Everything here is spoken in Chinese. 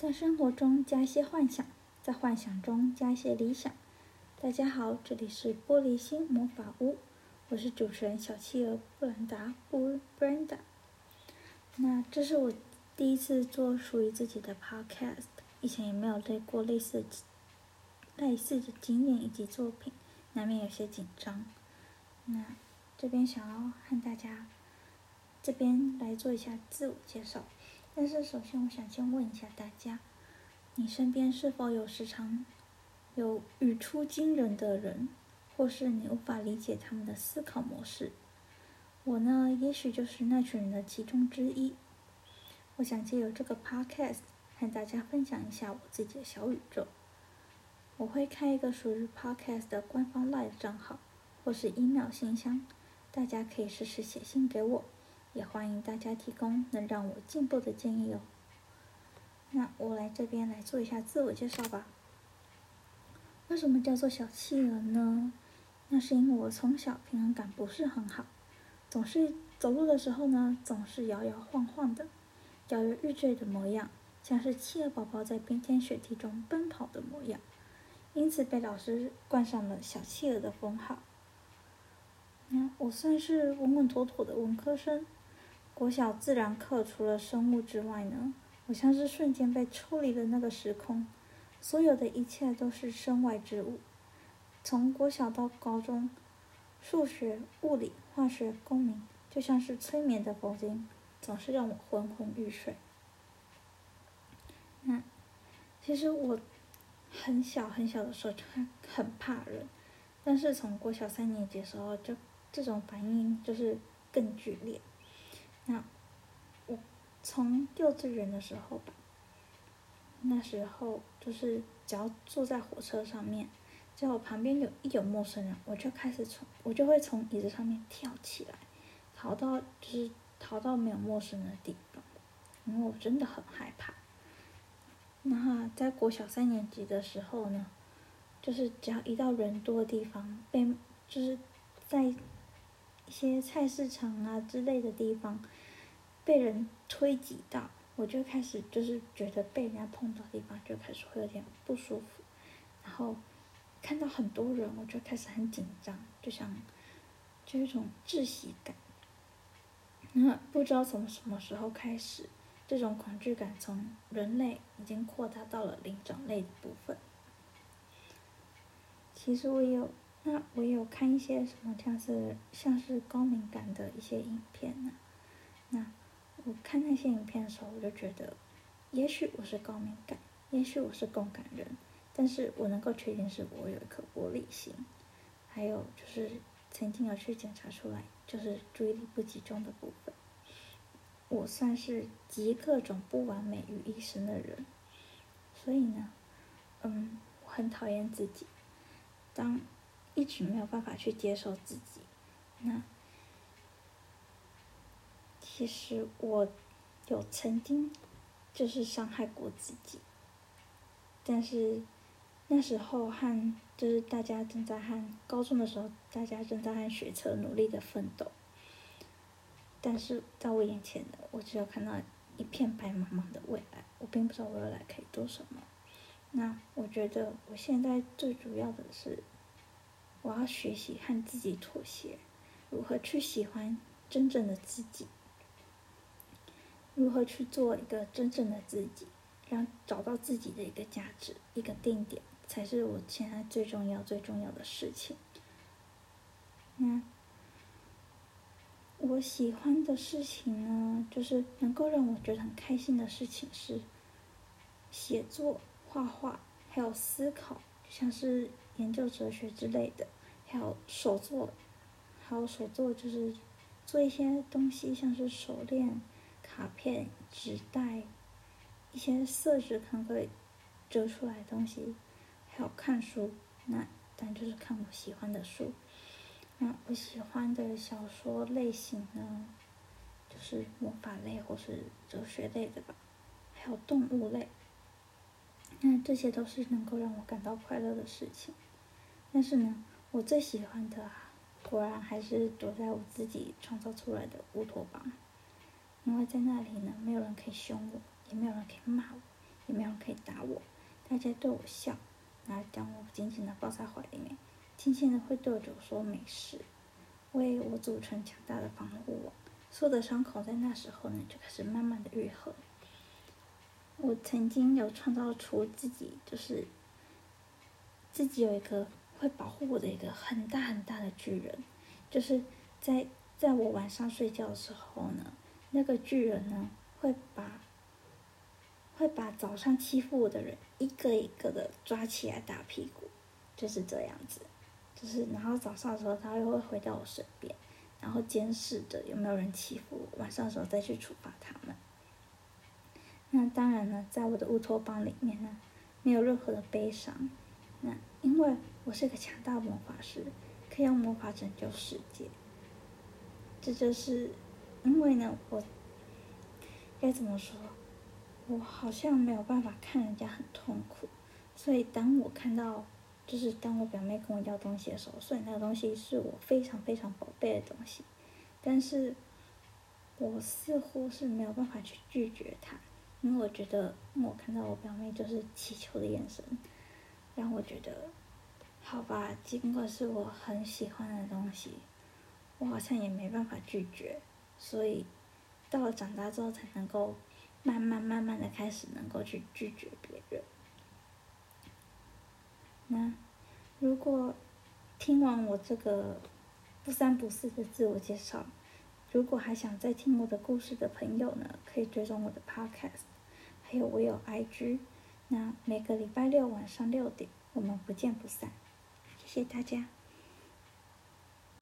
在生活中加一些幻想，在幻想中加一些理想。大家好，这里是玻璃心魔法屋，我是主持人小企鹅布兰达布 Brenda。那这是我第一次做属于自己的 Podcast，以前也没有类过类似类似的经验以及作品，难免有些紧张。那这边想要和大家这边来做一下自我介绍。但是首先，我想先问一下大家：你身边是否有时常有语出惊人的人，或是你无法理解他们的思考模式？我呢，也许就是那群人的其中之一。我想借由这个 podcast 和大家分享一下我自己的小宇宙。我会开一个属于 podcast 的官方 live 账号，或是 email 信箱，大家可以试试写信给我。也欢迎大家提供能让我进步的建议哦。那我来这边来做一下自我介绍吧。为什么叫做小企鹅呢？那是因为我从小平衡感不是很好，总是走路的时候呢，总是摇摇晃晃的，摇摇欲坠的模样，像是企鹅宝宝在冰天雪地中奔跑的模样，因此被老师冠上了小企鹅的封号。那我算是稳稳妥妥的文科生。国小自然课除了生物之外呢，我像是瞬间被抽离了那个时空，所有的一切都是身外之物。从国小到高中，数学、物理、化学、公民，就像是催眠的佛经，总是让我昏昏欲睡。那其实我很小很小的时候就很怕人，但是从国小三年级的时候，就这种反应就是更剧烈。那我从幼稚园的时候吧，那时候就是只要坐在火车上面，只要我旁边有一有陌生人，我就开始从我就会从椅子上面跳起来，逃到就是逃到没有陌生人的地方，因为我真的很害怕。那在国小三年级的时候呢，就是只要一到人多的地方，被就是在一些菜市场啊之类的地方。被人推挤到，我就开始就是觉得被人家碰到的地方就开始会有点不舒服，然后看到很多人我就开始很紧张，就像就一种窒息感。那不知道从什么时候开始，这种恐惧感从人类已经扩大到了灵长类的部分。其实我有，那我有看一些什么像是像是高敏感的一些影片呢，那。我看那些影片的时候，我就觉得，也许我是高敏感，也许我是共感人，但是我能够确定是我有一颗玻璃心，还有就是曾经有去检查出来，就是注意力不集中的部分。我算是集各种不完美于一身的人，所以呢，嗯，我很讨厌自己，当一直没有办法去接受自己，那。其实我有曾经就是伤害过自己，但是那时候和就是大家正在和高中的时候，大家正在和学车努力的奋斗，但是在我眼前的我只有看到一片白茫茫的未来，我并不知道未来可以做什么。那我觉得我现在最主要的是，我要学习和自己妥协，如何去喜欢真正的自己。如何去做一个真正的自己，让找到自己的一个价值、一个定点，才是我现在最重要、最重要的事情。那我喜欢的事情呢，就是能够让我觉得很开心的事情是写作、画画，还有思考，像是研究哲学之类的，还有手作，还有手作就是做一些东西，像是手链。卡片、纸袋，一些色纸可能会折出来东西，还有看书，那但就是看我喜欢的书。那我喜欢的小说类型呢，就是魔法类或是哲学类的吧，还有动物类。那这些都是能够让我感到快乐的事情。但是呢，我最喜欢的啊，果然还是躲在我自己创造出来的乌托邦。因为在那里呢，没有人可以凶我，也没有人可以骂我，也没有人可以打我，大家对我笑，然后将我紧紧的抱在怀里面，轻轻的会对着我说没事，为我组成强大的防护网。所有的伤口在那时候呢就开始慢慢的愈合。我曾经有创造出自己，就是自己有一个会保护我的一个很大很大的巨人，就是在在我晚上睡觉的时候呢，那个巨人呢会把会把早上欺负我的人一个一个的抓起来打屁股，就是这样子，就是然后早上的时候他又会回到我身边。然后监视着有没有人欺负我，晚上的时候再去处罚他们。那当然呢，在我的乌托邦里面呢，没有任何的悲伤。那因为我是个强大魔法师，可以用魔法拯救世界。这就是因为呢，我该怎么说？我好像没有办法看人家很痛苦，所以当我看到。就是当我表妹跟我要东西的时候，虽然那个东西是我非常非常宝贝的东西，但是我似乎是没有办法去拒绝她，因为我觉得我看到我表妹就是祈求的眼神，让我觉得，好吧，尽管是我很喜欢的东西，我好像也没办法拒绝，所以到了长大之后才能够慢慢慢慢的开始能够去拒绝别人。那如果听完我这个不三不四的自我介绍，如果还想再听我的故事的朋友呢，可以追踪我的 podcast，还有我有 IG。那每个礼拜六晚上六点，我们不见不散。谢谢大家。